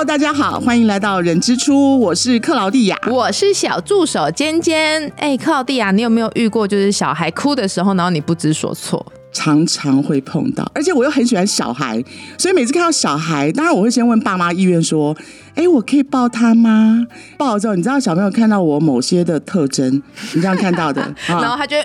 Hello，大家好，欢迎来到人之初，我是克劳蒂亚，我是小助手尖尖。哎，克劳蒂亚，你有没有遇过就是小孩哭的时候，然后你不知所措？常常会碰到，而且我又很喜欢小孩，所以每次看到小孩，当然我会先问爸妈意愿，说：“哎，我可以抱他吗？”抱了之后，你知道小朋友看到我某些的特征，你这样看到的，然后他就。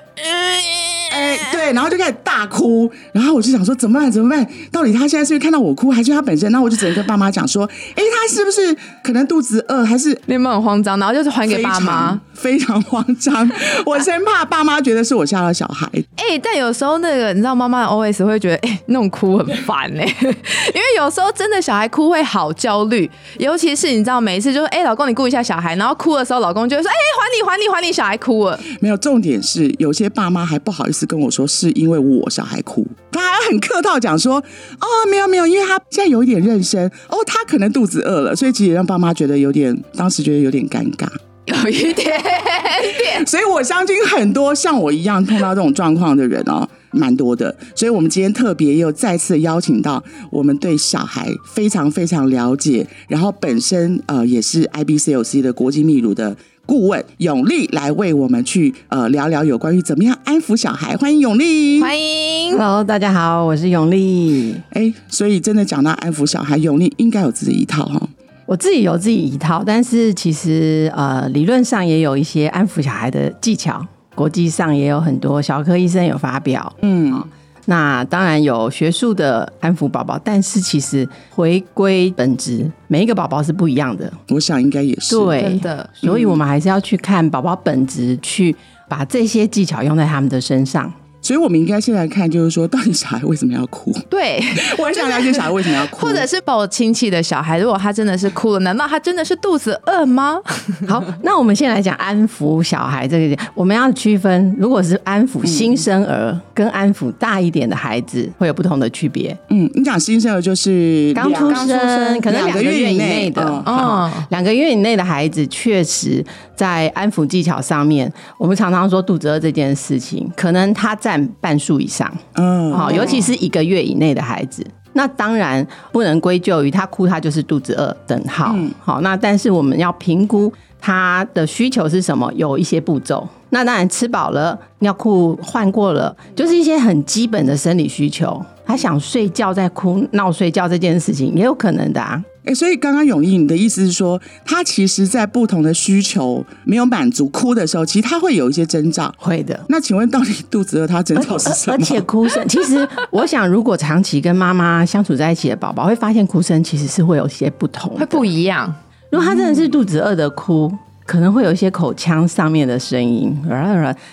哎，对，然后就开始大哭，然后我就想说怎么办？怎么办？到底他现在是看到我哭，还是他本身？那我就只能跟爸妈讲说，哎，他是不是可能肚子饿，还是你们很慌张？然后就是还给爸妈，非常慌张，我生怕爸妈觉得是我吓到小孩。哎，但有时候那个你知道，妈妈的 O S 会觉得，哎，那种哭很烦哎，因为有时候真的小孩哭会好焦虑，尤其是你知道，每一次就是，哎，老公你顾一下小孩，然后哭的时候，老公就会说，哎，还你还你还你，小孩哭了。没有，重点是有些爸妈还不好意思。跟我说是因为我小孩哭，他还很客套讲说哦没有没有，因为他现在有一点认生哦，他可能肚子饿了，所以其实让爸妈觉得有点，当时觉得有点尴尬，有一点点。所以我相信很多像我一样碰到这种状况的人哦，蛮多的。所以我们今天特别又再次邀请到我们对小孩非常非常了解，然后本身呃也是 IBCLC 的国际泌乳的。顾问永利来为我们去呃聊聊有关于怎么样安抚小孩，欢迎永利，欢迎，Hello，大家好，我是永利。哎，所以真的讲到安抚小孩，永利应该有自己一套哈。我自己有自己一套，但是其实呃理论上也有一些安抚小孩的技巧，国际上也有很多小科医生有发表，嗯。那当然有学术的安抚宝宝，但是其实回归本质，每一个宝宝是不一样的。我想应该也是对的，所以我们还是要去看宝宝本质，去把这些技巧用在他们的身上。所以，我们应该先来看，就是说，到底小孩为什么要哭？对，我很想了解小孩为什么要哭，或者是抱亲戚的小孩，如果他真的是哭了，难道他真的是肚子饿吗？好，那我们先来讲安抚小孩这个点，我们要区分，如果是安抚新生儿跟安抚大一点的孩子，会有不同的区别。嗯，你讲新生儿就是刚出生，可能两个月以内的，哦，两个月以内的孩子，确实在安抚技巧上面，我们常常说肚子饿这件事情，可能他在。半数以上，嗯，好，尤其是一个月以内的孩子，那当然不能归咎于他哭，他就是肚子饿。等号，好，那但是我们要评估他的需求是什么，有一些步骤。那当然吃饱了，尿裤换过了，就是一些很基本的生理需求。他想睡觉在哭闹睡觉这件事情也有可能的啊。哎，所以刚刚永毅，你的意思是说，他其实，在不同的需求没有满足哭的时候，其实他会有一些征兆。会的。那请问，到底肚子饿，他征兆是什么？而且哭声，其实我想，如果长期跟妈妈相处在一起的宝宝，会发现哭声其实是会有些不同，会不一样。如果他真的是肚子饿的哭，可能会有一些口腔上面的声音。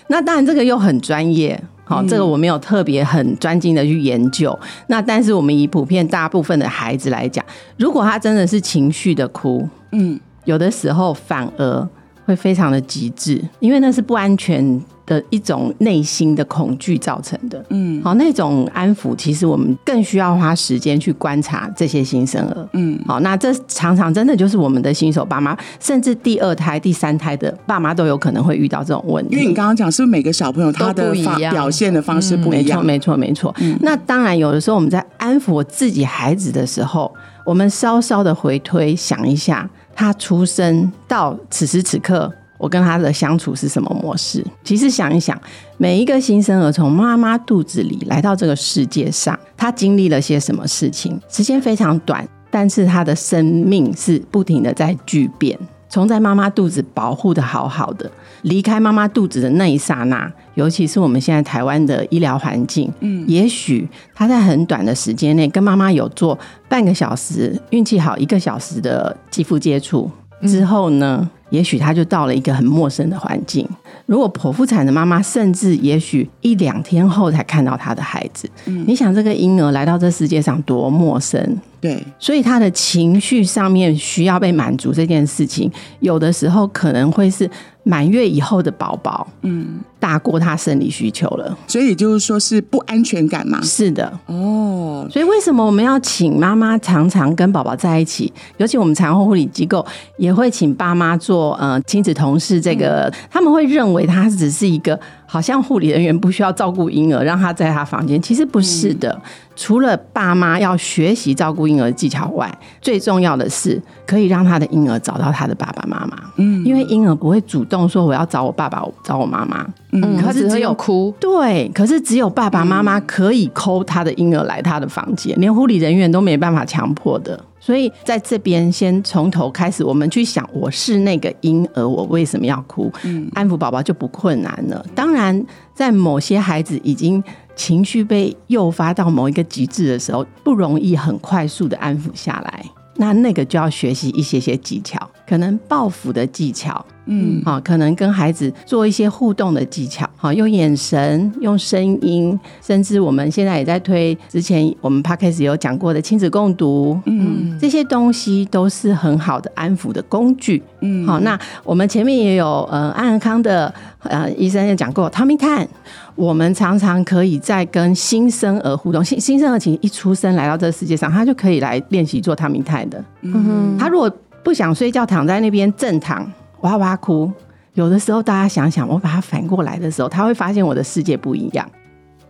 那当然，这个又很专业。好，这个我没有特别很专精的去研究。那但是我们以普遍大部分的孩子来讲，如果他真的是情绪的哭，嗯，有的时候反而会非常的极致，因为那是不安全。的一种内心的恐惧造成的，嗯，好，那种安抚，其实我们更需要花时间去观察这些新生儿，嗯，好，那这常常真的就是我们的新手爸妈，甚至第二胎、第三胎的爸妈都有可能会遇到这种问题。因为你刚刚讲，是不是每个小朋友他的表现的方式不一样？没错，没错，没错。那当然，有的时候我们在安抚我自己孩子的时候，我们稍稍的回推想一下，他出生到此时此刻。我跟他的相处是什么模式？其实想一想，每一个新生儿从妈妈肚子里来到这个世界上，他经历了些什么事情？时间非常短，但是他的生命是不停的在巨变。从在妈妈肚子保护的好好的，离开妈妈肚子的那一刹那，尤其是我们现在台湾的医疗环境，嗯，也许他在很短的时间内跟妈妈有做半个小时，运气好一个小时的肌肤接触之后呢？也许他就到了一个很陌生的环境。如果剖腹产的妈妈，甚至也许一两天后才看到他的孩子，你想这个婴儿来到这世界上多陌生？对，所以他的情绪上面需要被满足这件事情，有的时候可能会是。满月以后的宝宝，嗯，大过他生理需求了，所以就是说是不安全感嘛？是的，哦，所以为什么我们要请妈妈常常跟宝宝在一起？尤其我们产后护理机构也会请爸妈做呃亲子同事，这个他们会认为他只是一个。好像护理人员不需要照顾婴儿，让他在他房间，其实不是的。除了爸妈要学习照顾婴儿的技巧外，最重要的是可以让他的婴儿找到他的爸爸妈妈。嗯，因为婴儿不会主动说我要找我爸爸、找我妈妈。嗯，可是只有有哭，对，可是只有爸爸妈妈可以抠他的婴儿来他的房间，连护理人员都没办法强迫的。所以在这边先从头开始，我们去想，我是那个婴儿，我为什么要哭？安抚宝宝就不困难了。当然，在某些孩子已经情绪被诱发到某一个极致的时候，不容易很快速的安抚下来。那那个就要学习一些些技巧，可能报复的技巧，嗯，好，可能跟孩子做一些互动的技巧，好，用眼神、用声音，甚至我们现在也在推之前我们 podcast 有讲过的亲子共读，嗯，这些东西都是很好的安抚的工具，嗯，好，那我们前面也有呃安安康的呃医生也讲过 Tommy Tan。我们常常可以在跟新生儿互动，新新生儿其实一出生来到这个世界上，他就可以来练习做 Tommy Tan 的。嗯他如果不想睡觉，躺在那边正躺，哇哇哭，有的时候大家想想，我把它反过来的时候，他会发现我的世界不一样，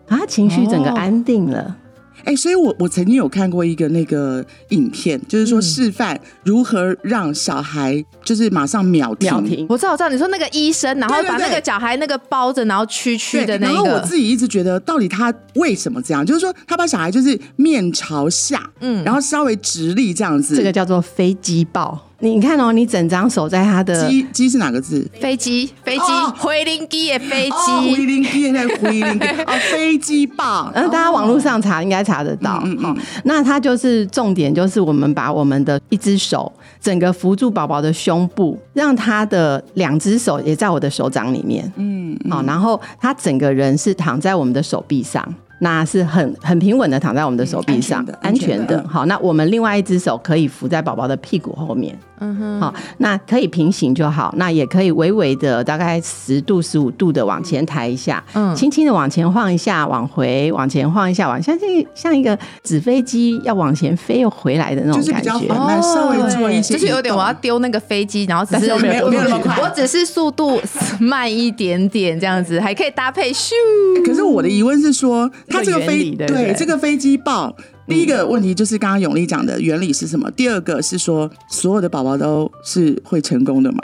啊，他情绪整个哦安定了。哎、所以我我曾经有看过一个那个影片，就是说示范如何让小孩就是马上秒停。秒停，我知道，我知道，你说那个医生，然后把那个小孩那个包着，然后屈屈的那个然后我，自己一直觉得，到底他为什么这样？就是说，他把小孩就是面朝下，嗯，然后稍微直立这样子。这个叫做飞机抱。你看哦，你整张手在他的鸡鸡是哪个字？飞机，飞机哦，回零机的飞机，回机，零机在回零机 哦，飞机棒。嗯，大家网络上查应该查得到。嗯嗯那它就是重点，就是我们把我们的一只手整个扶住宝宝的胸部，让他的两只手也在我的手掌里面。嗯，好，然后他整个人是躺在我们的手臂上。那是很很平稳的躺在我们的手臂上，嗯安全的全的嗯好，那我们另外一只手可以扶在宝宝的屁股后面。嗯哼，好，那可以平行就好，那也可以微微的大概十度、十五度的往前抬一下，嗯。轻轻的往前晃一下，往回，往前晃一下，往像这像一个纸飞机要往前飞又回来的那种感觉。比较缓慢，稍微做一些就是有点我要丢那个飞机，然后只是但是没有没有那么快。我只是速度慢一点点这样子，还可以搭配咻。可是我的疑问是说，它这个飞对这个飞机爆，第一个问题就是刚刚永丽讲的原理是什么？第二个是说，所有的宝宝都是会成功的吗？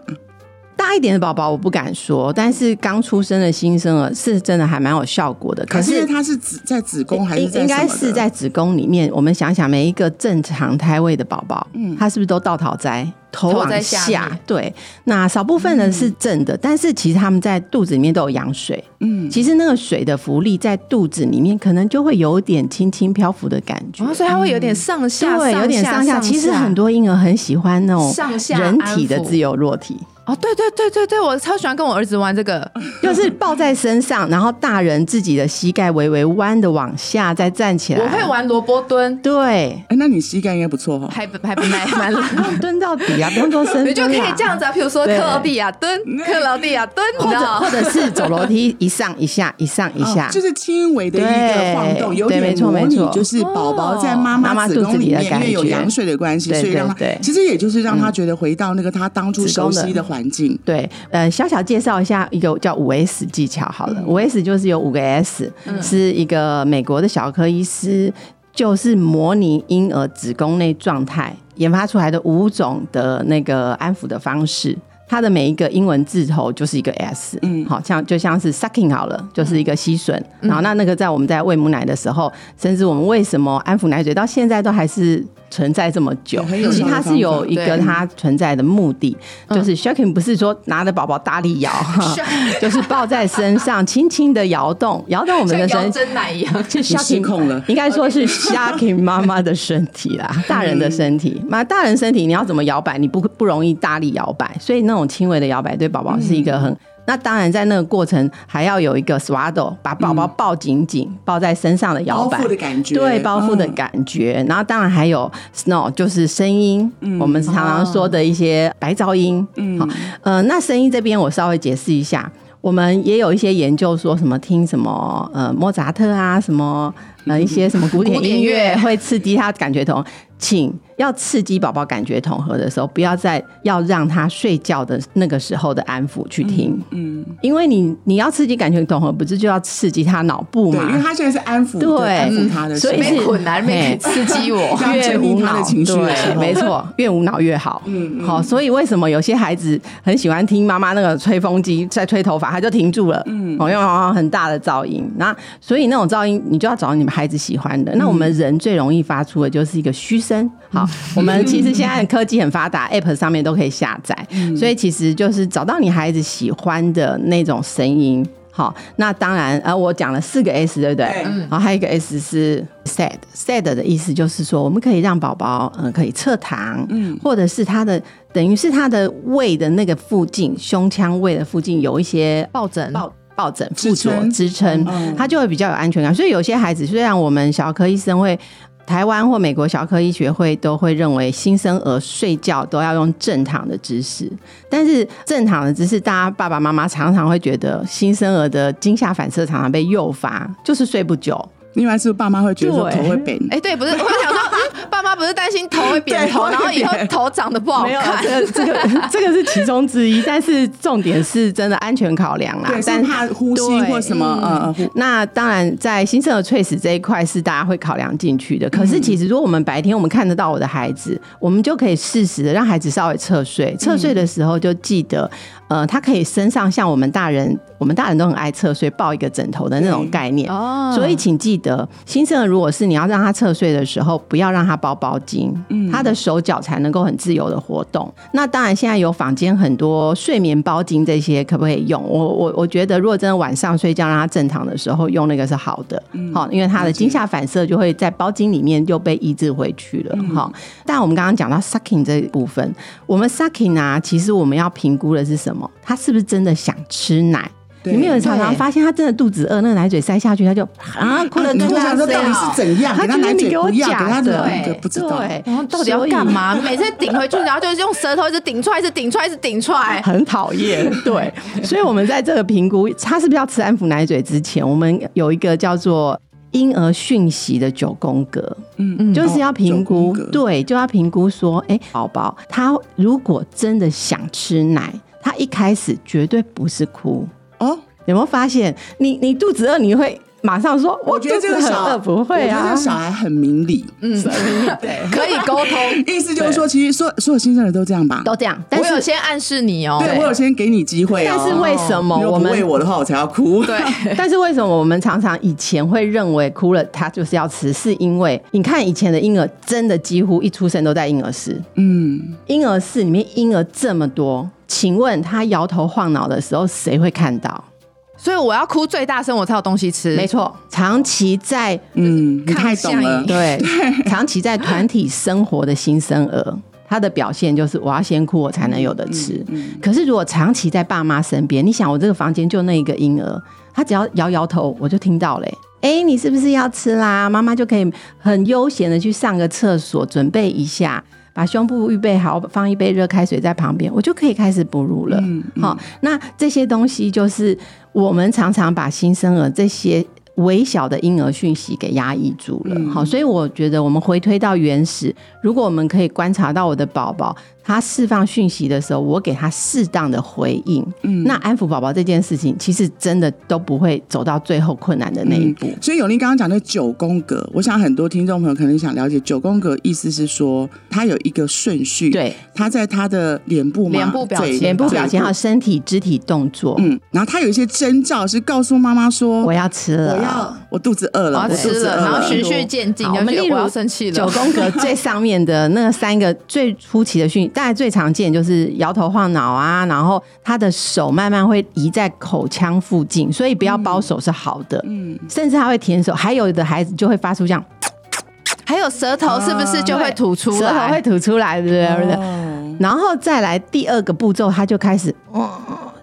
大一点的宝宝我不敢说，但是刚出生的新生儿是真的还蛮有效果的。可是它是子在子宫还是应应该是在子宫里面。我们想想，每一个正常胎位的宝宝，嗯，他是不是都倒讨栽？头往下？对，那少部分人是正的，但是其实他们在肚子里面都有羊水，嗯，其实那个水的浮力在肚子里面，可能就会有点轻轻漂浮的感觉，哦，所以它会有点上下，对，有点上下。其实很多婴儿很喜欢那种上下人体的自由落体，哦，对对对对对，我超喜欢跟我儿子玩这个，就是抱在身上，然后大人自己的膝盖微微弯的往下，再站起来。我会，玩萝卜蹲，对，哎，那你膝盖应该不错哈。还还不蛮 蛮冷。然后蹲到底啊，不用做深蹲啊，你就可以这样子啊，比如说克对。劳地亚蹲，克劳地亚蹲，你或者或者是走楼梯一上一下，一上一下，哦就是轻微的一个晃动，对有点没错就是宝宝在妈妈妈子宫里面，肚子里的感觉。因为有羊水的关系，对所以让他对对其实也就是让他觉得回到那个他当初熟悉的环境。对，呃，小小介绍一下一个叫五 S 技巧好了，五 S 就是有五个 S，、是一个美国的小科医师，就是模拟婴儿子宫内状态研发出来的五种的那个安抚的方式。它的每一个英文字头就是一个 S，嗯，好像就像是 sucking 好了，就是一个吸吮。然后那那个在我们在喂母奶的时候，甚至我们为什么安抚奶嘴到现在都还是存在这么久其实它是有一个它存在的目的，就是 shaking 不是说拿着宝宝大力摇，就是抱在身上轻轻的摇动，摇动我们的身。真奶一样。就失 shocking 控了应该说是 shocking 妈妈的身体啦，大人的身体。妈，大人身体你要怎么摇摆，你不不容易大力摇摆，所以那种轻微的摇摆对宝宝是一个很。那当然，在那个过程还要有一个 swaddle，把宝宝抱紧紧，抱在身上的摇摆包覆的感觉对包覆的嗯感觉。然后当然还有 snow，就是声音，嗯我们常常说的一些白噪音。嗯，好，呃，那声音这边我稍微解释一下。我们也有一些研究说什么听什么呃莫扎特啊，什么呃一些什么古典音乐乐会刺激他感觉统合，请要刺激宝宝感觉统合的时候，不要再要让他睡觉的那个时候的安抚去听，嗯，因为你你要刺激感觉统合，不是就要刺激他脑部对，因为？他现在是安抚，对安抚他的，所以是没捆难没刺激我。越无脑的情绪的时对，没错，越无脑越好。嗯嗯好，所以为什么有些孩子很喜欢听妈妈那个吹风机在吹头发，他就停住了，嗯，哦，因为很大的噪音。那所以那种噪音，你就要找你们孩子喜欢的。那我们人最容易发出的就是一个嘘声。好，我们其实现在科技很发达，App 上面都可以下载，所以其实就是找到你孩子喜欢的那种声音。好，那当然，呃，我讲了四个 S，对不对？嗯然后还有一个 S 是 sad，sad 的意思就是说，我们可以让宝宝，嗯、可以侧躺，嗯，或者是他的等于是他的胃的那个附近，胸腔胃的附近有一些抱枕抱抱枕附着支撑嗯，他就会比较有安全感。所以有些孩子，虽然我们小儿科医生会。台湾或美国小儿科医学会都会认为新生儿睡觉都要用正躺的姿势，但是正躺的姿势，大家爸爸妈妈常常会觉得新生儿的惊吓反射常常被诱发，就是睡不久。另外是爸妈会觉得说头会扁，哎，对，不是，我想说，嗯 爸妈不是担心头会扁头，然后以后头长得不好没有，看。这个这个 这个是其中之一，但是重点是真的安全考量啦对，。但是怕呼吸对或什么呃呃那当然，在新生儿猝死这一块是大家会考量进去的。可是，其实如果我们白天我们看得到我的孩子，我们就可以适时的让孩子稍微侧睡。侧睡的时候就记得，呃，他可以身上像我们大人，我们大人都很爱侧睡，抱一个枕头的那种概念。哦所以请记得，新生儿如果是你要让他侧睡的时候，不要让他包包巾，嗯他的手脚才能够很自由的活动。那当然，现在有坊间很多睡眠包巾，这些可不可以用？我我我觉得，如果真的晚上睡觉让他正常的时候用那个是好的，好、因为他的惊吓反射就会在包巾里面就被抑制回去了，好、但我们刚刚讲到 sucking 这一部分，我们 sucking 啊，其实我们要评估的是什么？他是不是真的想吃奶？对你们有常常发现他真的肚子饿，那个奶嘴塞下去，他就啊哭的吐啊想说到底是怎样？他觉得你给我假的的对不知道。对，然后到底要干嘛？每次顶回去，然后就是用舌头一直顶出来，一直顶出来，一直顶出来。很讨厌，对，所以我们在这个评估他是不是要吃安抚奶嘴之前，我们有一个叫做婴儿讯息的九宫格，嗯嗯就是要评估对，就要评估说，哎、宝宝他如果真的想吃奶，他一开始绝对不是哭，哦，有没有发现？你你肚子饿，你会马上说，我觉得这个小肚子很饿，不会啊我觉得这个，小孩很明理，嗯，对，可以沟通。意思就是说，其实所所有新生儿都这样吧？都这样，但是我有先暗示你哦。对我有先给你机会哦。但是为什么我们喂我的话，我才要哭。对，但是为什么我们常常以前会认为哭了他就是要吃，是因为你看以前的婴儿真的几乎一出生都在婴儿室，嗯，婴儿室里面婴儿这么多，请问他摇头晃脑的时候谁会看到？所以我要哭最大声，我才有东西吃。没错，长期在嗯，你太懂了抗。对 长期在团体生活的新生儿。他的表现就是我要先哭，我才能有的吃。可是如果长期在爸妈身边，你想我这个房间就那一个婴儿，他只要摇摇头，我就听到嘞、哎、你是不是要吃啦？妈妈就可以很悠闲的去上个厕所，准备一下，把胸部预备好，放一杯热开水在旁边，我就可以开始哺乳了。好、那这些东西就是我们常常把新生儿这些。微小的婴儿讯息给压抑住了，好、所以我觉得我们回推到原始，如果我们可以观察到我的宝宝他释放讯息的时候，我给他适当的回应，嗯，那安抚宝宝这件事情，其实真的都不会走到最后困难的那一步。所以永林刚刚讲的九宫格，我想很多听众朋友可能想了解九宫格，意思是说它有一个顺序，对，它在他的脸部、脸部表情嘴脸部表情还有身体肢体动作，嗯，然后他有一些征兆是告诉妈妈说我要吃了，我要我肚子饿了，我要吃了，然后循序渐进，好我们例如就觉得我要生气了。九宫格最上面的那三个最初期的讯，大概最常见就是摇头晃脑啊，然后他的手慢慢会移在口腔附近，所以不要包手是好的，嗯，甚至他会舔手，还有的孩子就会发出这样还有舌头是不是就会吐出舌头会？吐出来，对不对？哦然后再来第二个步骤，他就开始，嗯，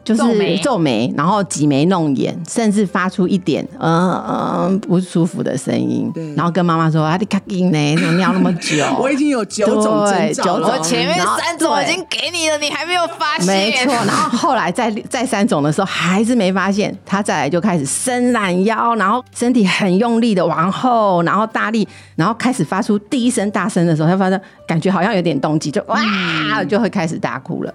就是皱眉然后挤眉弄眼，甚至发出一点嗯嗯不舒服的声音，然后跟妈妈说：“啊，你卡紧呢，怎么尿那么久？” 我已经有九种征对兆了九种我前面三种已对经给你了，你还没有发现？没错，然后后来再再三种的时候还是没发现，他再来就开始伸懒腰，然后身体很用力的往后，然后大力，然后开始发出第一声大声的时候，他发现感觉好像有点动机，就哇就会开始大哭了。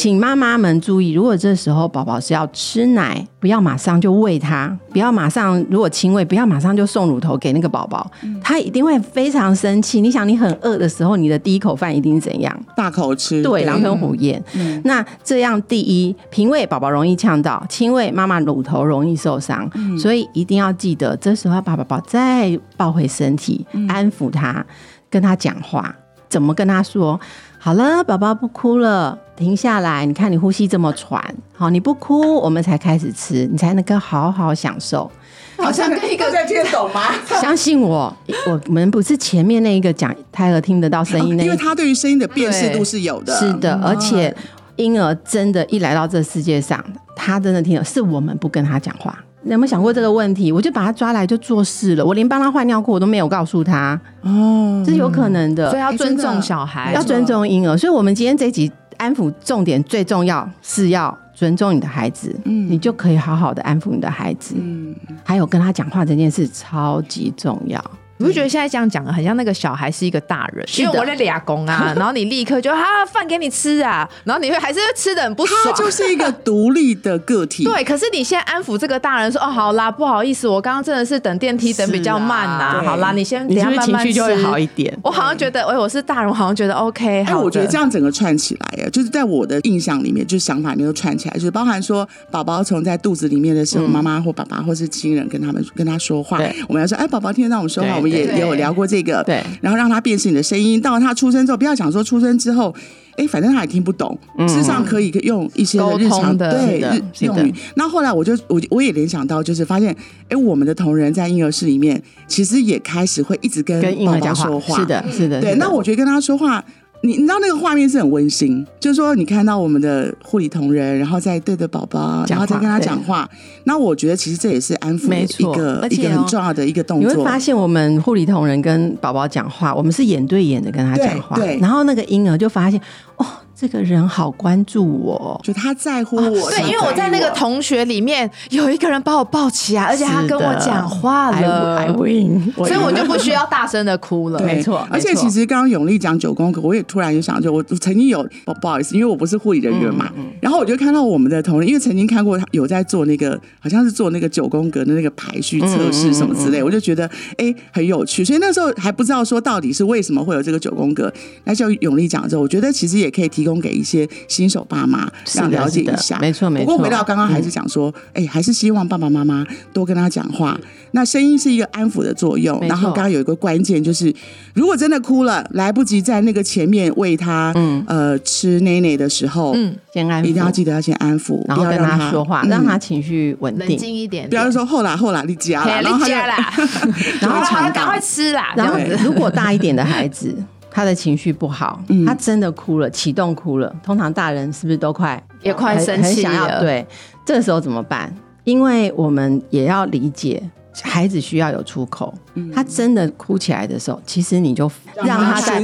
请妈妈们注意，如果这时候宝宝是要吃奶，不要马上就喂他，不要马上如果亲喂，不要马上就送乳头给那个宝宝，他一定会非常生气。你想，你很饿的时候，你的第一口饭一定是怎样？大口吃，对，狼吞虎咽。那这样，第一，平喂宝宝容易呛到，亲喂妈妈乳头容易受伤，所以一定要记得，这时候要把宝宝再抱回身体，安抚他，跟他讲话，怎么跟他说？好了，宝宝不哭了，停下来。你看你呼吸这么喘，好，你不哭，我们才开始吃，你才能够好好享受。好像跟一个在听得懂吗？相信我，我们不是前面那一个讲胎儿听得到声音那一因为他对于声音的辨识度是有的，是的，而且婴儿真的，一来到这世界上，他真的听得，是我们不跟他讲话。你有没有想过这个问题？我就把他抓来就做事了，我连帮他换尿裤我都没有告诉他，哦，这是有可能的。所以要尊重小孩，要尊重婴儿，所以我们今天这一集安抚重点最重要是要尊重你的孩子，嗯你就可以好好的安抚你的孩子。嗯，还有跟他讲话这件事超级重要。你不觉得现在这样讲很像那个小孩是一个大人？是因为我在俩公啊，然后你立刻就啊饭给你吃啊，然后你会还是会吃的很不他爽。就是一个独立的个体，对，可是你现在安抚这个大人说哦，好啦，不好意思，我刚刚真的是等电梯等比较慢呐、啊好啦，你先等一下你情绪就会好一点？我好像觉得，哎，我是大人，我好像觉得 OK。哎，好我觉得这样整个串起来，哎，就是在我的印象里面，就是想法里面都串起来，就是包含说宝宝从在肚子里面的时候，妈妈或爸爸或是亲人跟他们跟他说话对，我们要说，哎，宝宝听得到我们说话，我们也也有聊过这个，对然后让他辨识你的声音，到他出生之后，不要想说出生之后。哎，反正他也听不懂，事实上可以用一些日常的对用语。那后来我就我我也联想到，就是发现，哎，我们的同仁在婴儿室里面，其实也开始会一直跟跟婴宝宝儿，说话，是的，是的。对，那我觉得跟他说话，你你知道那个画面是很温馨，就是说你看到我们的护理同仁，然后再对着宝宝，然后再跟他讲话。那我觉得其实这也是安抚一没错个一个而且哦很重要的一个动作你会发。现，我们护理同仁跟宝宝讲话，我们是眼对眼的跟他讲话，对对然后那个婴儿就发现，哦，这个人好关注我，就他在乎我，对，因为我在那个同同学里面有一个人把我抱起来，而且他跟我讲话了。I win，所以我就不需要大声的哭了。没错而且其实刚刚永丽讲九宫格，我也突然就想，就我我曾经有不不好意思，因为我不是护理人员嘛，然后我就看到我们的同仁，因为曾经看过他有在做那个，好像是做那个九宫格的那个排序测试什么之类，我就觉得哎很有趣，所以那时候还不知道说到底是为什么会有这个九宫格。那就永丽讲之后，我觉得其实也可以提供给一些新手爸妈是的让了解一下，没错没错。不过回到刚刚还是讲说，哎、还是希望爸爸妈妈多跟他讲话。那声音是一个安抚的作用，然后刚刚有一个关键就是，如果真的哭了，来不及在那个前面喂他，嗯。呃，吃奶奶的时候，嗯，先安抚，一定要记得要先安抚，然后跟不要让他说话，嗯。让他情绪稳冷定。一点点，不要说后来后来你加了，嘿然后他就你加啦，然后赶快吃啦，然后。如果大一点的孩子，他的情绪不好，嗯他真的哭了，启动哭了，通常大人是不是都快也快生气了对，这个时候怎么办？因为我们也要理解。孩子需要有出口，他真的哭起来的时候，其实你就让他在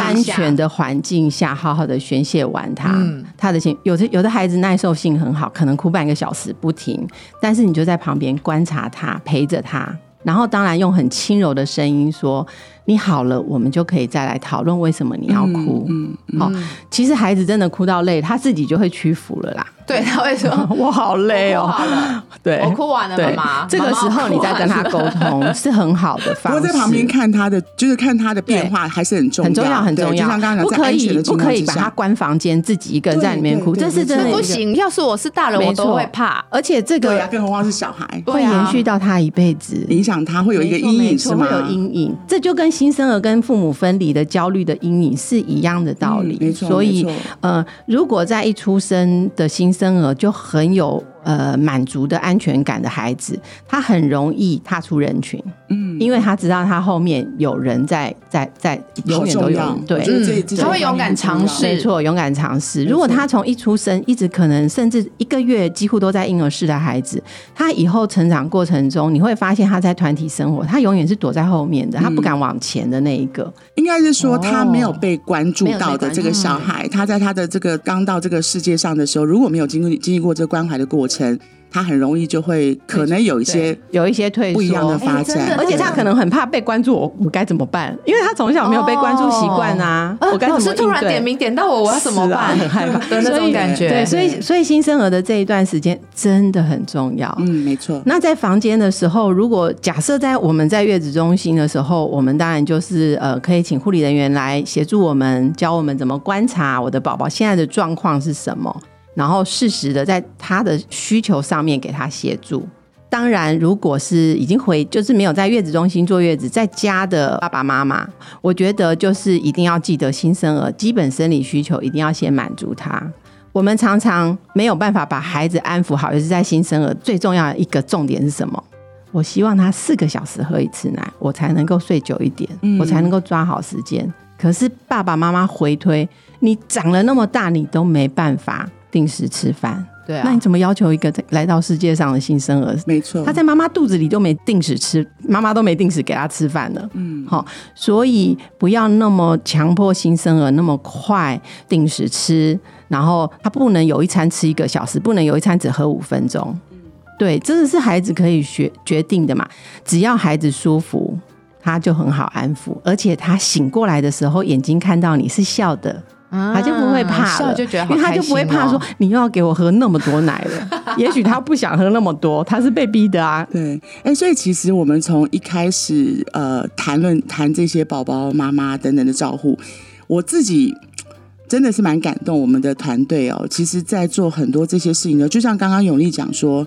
安全的环境下，好好的宣泄完他。嗯他的情有的有的孩子耐受性很好，可能哭半个小时不停，但是你就在旁边观察他，陪着他，然后当然用很轻柔的声音说：“你好了，我们就可以再来讨论为什么你要哭。嗯，嗯好，其实孩子真的哭到累，他自己就会屈服了啦。对他会说 我好累哦，对，我哭完了，对。妈妈。这个时候你再跟他沟通是很好的不方式。过在旁边看他的，就是看他的变化还是很重要，很重要，很重要。就像刚刚，讲，不可以不可以把他关房间，自己一个人在里面哭，这是真的。不行，要是我是大人，我都会怕。而且这对啊，个更何况是小孩，会延续到他一辈子，影响他会有一个阴影是吗？会有阴影，这就跟新生儿跟父母分离的焦虑的阴影是一样的道理。所以呃，如果在一出生的新生儿就很有呃满足的安全感的孩子，他很容易踏出人群，嗯，因为他知道他后面有人在在在，永远都有对。他会勇敢尝试。没错，勇敢尝试。如果他从一出生，一直可能甚至一个月几乎都在婴儿室的孩子，他以后成长过程中，你会发现他在团体生活，他永远是躲在后面的，他不敢往前的那一个。应该是说他没有被关注没有被关注。到的这个小孩，他在他的这个刚到这个世界上的时候，如果没有经历经历过这个关怀的过程，他很容易就会可能有一些有一些退缩，不一样的发展，而且他可能很怕被关注，我我该怎么办？因为他从小没有被关注习惯啊，呃我该怎么老师突然点名点到我，我要怎么办？很害怕 的那种感觉。对，所以所以新生儿的这一段时间真的很重要。嗯，没错，那在房间的时候，如果假设在我们在月子中心的时候，我们当然就是呃，可以请护理人员来协助我们，教我们怎么观察我的宝宝现在的状况是什么，然后适时的在他的需求上面给他协助。当然，如果是已经回，就是没有在月子中心坐月子，在家的爸爸妈妈，我觉得就是一定要记得新生儿基本生理需求一定要先满足他。我们常常没有办法把孩子安抚好，也是在新生儿最重要的一个重点是什么？我希望他四个小时喝一次奶，我才能够睡久一点，嗯我才能够抓好时间。可是爸爸妈妈回推，你长了那么大，你都没办法定时吃饭，对啊，那你怎么要求一个来到世界上的新生儿没错，他在妈妈肚子里都没定时吃，妈妈都没定时给他吃饭了。嗯，好、所以不要那么强迫新生儿那么快定时吃，然后他不能有一餐吃一个小时，不能有一餐只喝五分钟。对，这个是孩子可以学决定的嘛。只要孩子舒服，他就很好安抚，而且他醒过来的时候，眼睛看到你是笑的，他就不会怕了，就觉得好因为他就不会怕说你又要给我喝那么多奶了。也许他不想喝那么多，他是被逼的啊。对，哎，所以其实我们从一开始呃谈论谈这些宝宝妈妈等等的照护，我自己真的是蛮感动我们的团队哦。其实，在做很多这些事情的，就像刚刚永丽讲说，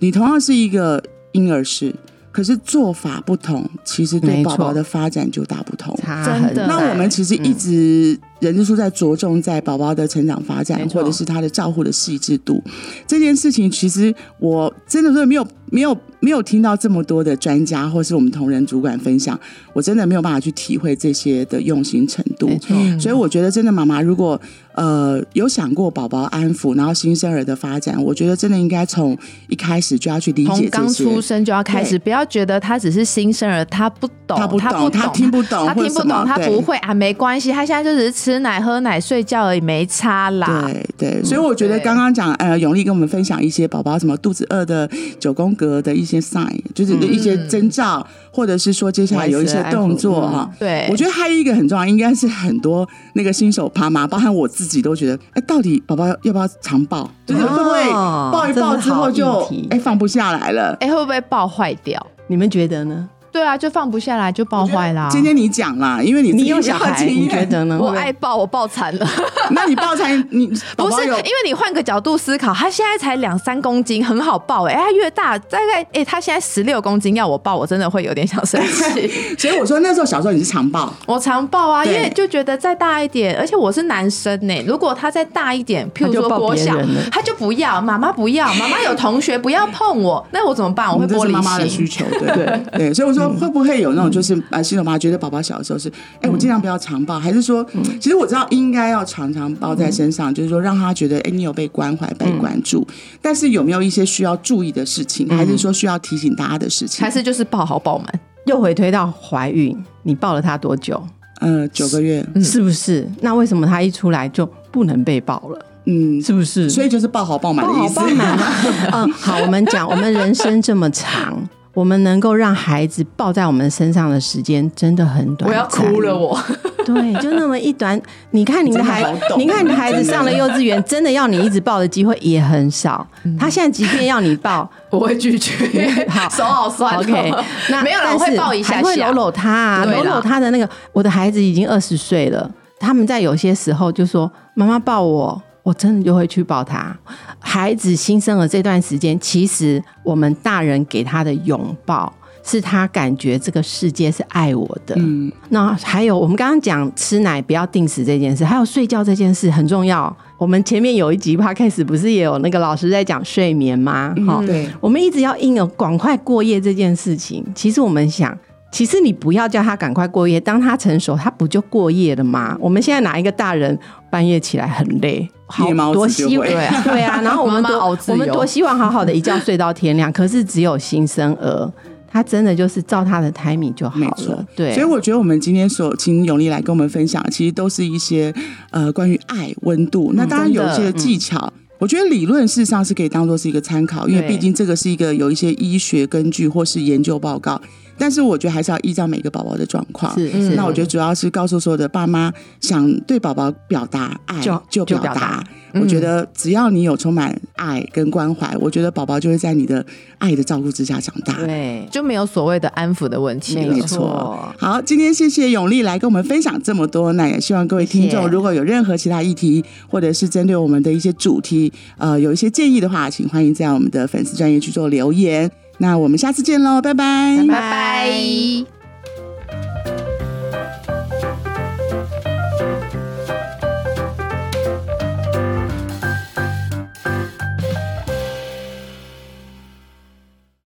你同样是一个婴儿室，可是做法不同，其实对宝宝的发展就大不同。真的那我们其实一直人之初在着重在宝宝的成长发展或者是他的照护的细致度。这件事情，其实我真的是没有没有没有听到这么多的专家或是我们同仁主管分享，我真的没有办法去体会这些的用心程度。所以我觉得，真的妈妈如果呃有想过宝宝安抚，然后新生儿的发展，我觉得真的应该从一开始就要去理解这从刚出。生就要开始，不要觉得他只是新生儿，他不懂，他不懂他听不懂他听不懂，他不会啊，没关系，他现在就只是吃奶、喝奶、睡觉而已，没差啦。对对，所以我觉得对刚刚讲，呃，永丽跟我们分享一些宝宝什么肚子饿的九宫格的一些 sign，就是一些征兆，或者是说接下来有一些动作哈。对我觉得还有一个很重要，应该是很多那个新手爸妈，包含我自己都觉得，哎，到底宝宝要要不要常抱？就是会不会哦抱一抱之后就哎放不下来了？哎、会不会抱坏掉？你们觉得呢？对啊，就放不下来就抱坏啦。今天你讲啦，因为你你有小孩，你觉？得呢？我爱抱，我抱惨了。那你抱残你宝不是，因为你换个角度思考，他现在才两三公斤，很好抱哎、欸，他越大大概哎、他现在十六公斤，要我抱，我真的会有点想生气。所以我说那时候小时候你是常抱，我常抱啊，因为就觉得再大一点，而且我是男生呢、如果他再大一点，譬如说国小他就不要，妈妈不要，妈妈有同学不要碰我，那我怎么办？我会玻璃心妈妈的璃需心。求，对对对，所以我说会不会有那种就是啊，新手妈觉得宝宝小的时候是，哎，我尽量不要常抱，还是说，其实我知道应该要常常抱在身上，就是说让他觉得，哎，你有被关怀、被关注，但是有没有一些需要注意的事情，还是说需要提醒大家的事情还？是就是抱好抱满，又回推到怀孕，你抱了他多久？呃，九个月，是不是？那为什么他一出来就不能被抱了？嗯，是不是？所以就是抱好抱满的意思。抱满啊 嗯，好，我们讲，我们人生这么长，我们能够让孩子抱在我们身上的时间真的很短。我要哭了，。我。对，就那么一短。你看你 的孩你看你的孩子上了幼稚园，真的要你一直抱的机会也很少。他现在即便要你抱，我会拒绝，好手好酸哦。OK，那没有啦，但是我会抱一下还会下搂搂他啊，搂搂他的那个。我的孩子已经二十岁了，他们在有些时候就说：“妈妈抱我。”我真的就会去抱他。孩子新生儿这段时间，其实我们大人给他的拥抱是他感觉这个世界是爱我的。嗯，那还有我们刚刚讲吃奶不要定时这件事，还有睡觉这件事很重要。我们前面有一集 podcast 不是也有那个老师在讲睡眠吗？哈、嗯对，我们一直要硬有赶快过夜这件事情。其实我们想，其实你不要叫他赶快过夜，当他成熟，他不就过夜了吗？我们现在哪一个大人半夜起来很累？好多希就会 对啊，然后我们多我们多希望好好的一觉睡到天亮，可是只有新生儿，他真的就是照他的 timing 就好了。对，所以我觉得我们今天所请永丽来跟我们分享，其实都是一些呃关于爱温度。那当然有一些技巧。我觉得理论事实上是可以当做是一个参考，因为对毕竟这个是一个有一些医学根据或是研究报告，但是我觉得还是要依照每个宝宝的状况。是是，那我觉得主要是告诉所有的爸妈，想对宝宝表达爱就就表达达。我觉得只要你有充满爱跟关怀，我觉得宝宝就会在你的爱的照顾之下长大。对，就没有所谓的安抚的问题了。没没错错。好，今天谢谢永丽来跟我们分享这么多，那也希望各位听众如果有任何其他议题，或者是针对我们的一些主题，呃，有一些建议的话，请欢迎在我们的粉丝专业去做留言。那我们下次见喽，拜拜拜拜。